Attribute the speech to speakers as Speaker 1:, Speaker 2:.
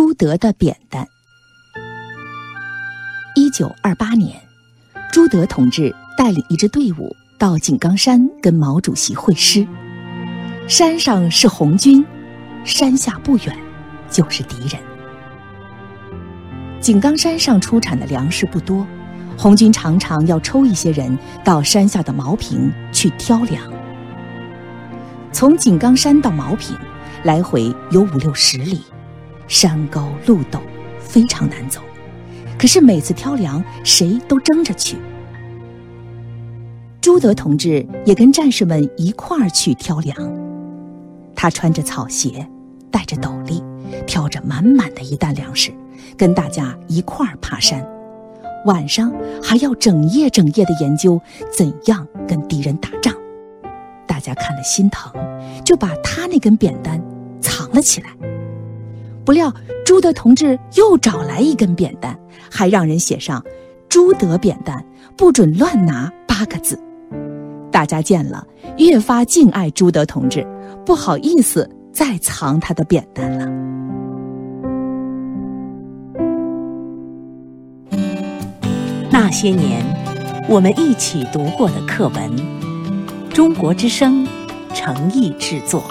Speaker 1: 朱德的扁担。一九二八年，朱德同志带领一支队伍到井冈山跟毛主席会师。山上是红军，山下不远就是敌人。井冈山上出产的粮食不多，红军常常要抽一些人到山下的茅坪去挑粮。从井冈山到茅坪，来回有五六十里，山高路陡，非常难走。可是每次挑粮，谁都争着去。朱德同志也跟战士们一块儿去挑粮。他穿着草鞋，戴着斗笠，挑着满满的一担粮食，跟大家一块儿爬山。晚上还要整夜整夜的研究怎样跟敌人打仗。大家看了心疼，就把他那根扁担藏了起来。不料朱德同志又找来一根扁担，还让人写上“朱德扁担，不准乱拿”八个字。大家见了，越发敬爱朱德同志，不好意思再藏他的扁担了。
Speaker 2: 那些年，我们一起读过的课文，《中国之声》诚意制作。